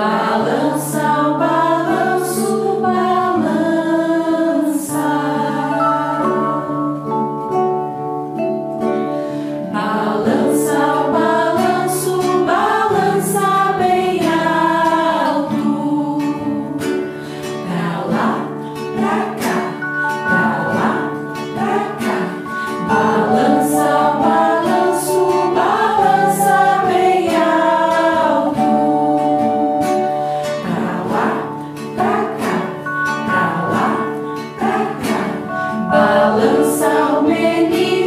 balança o bendito.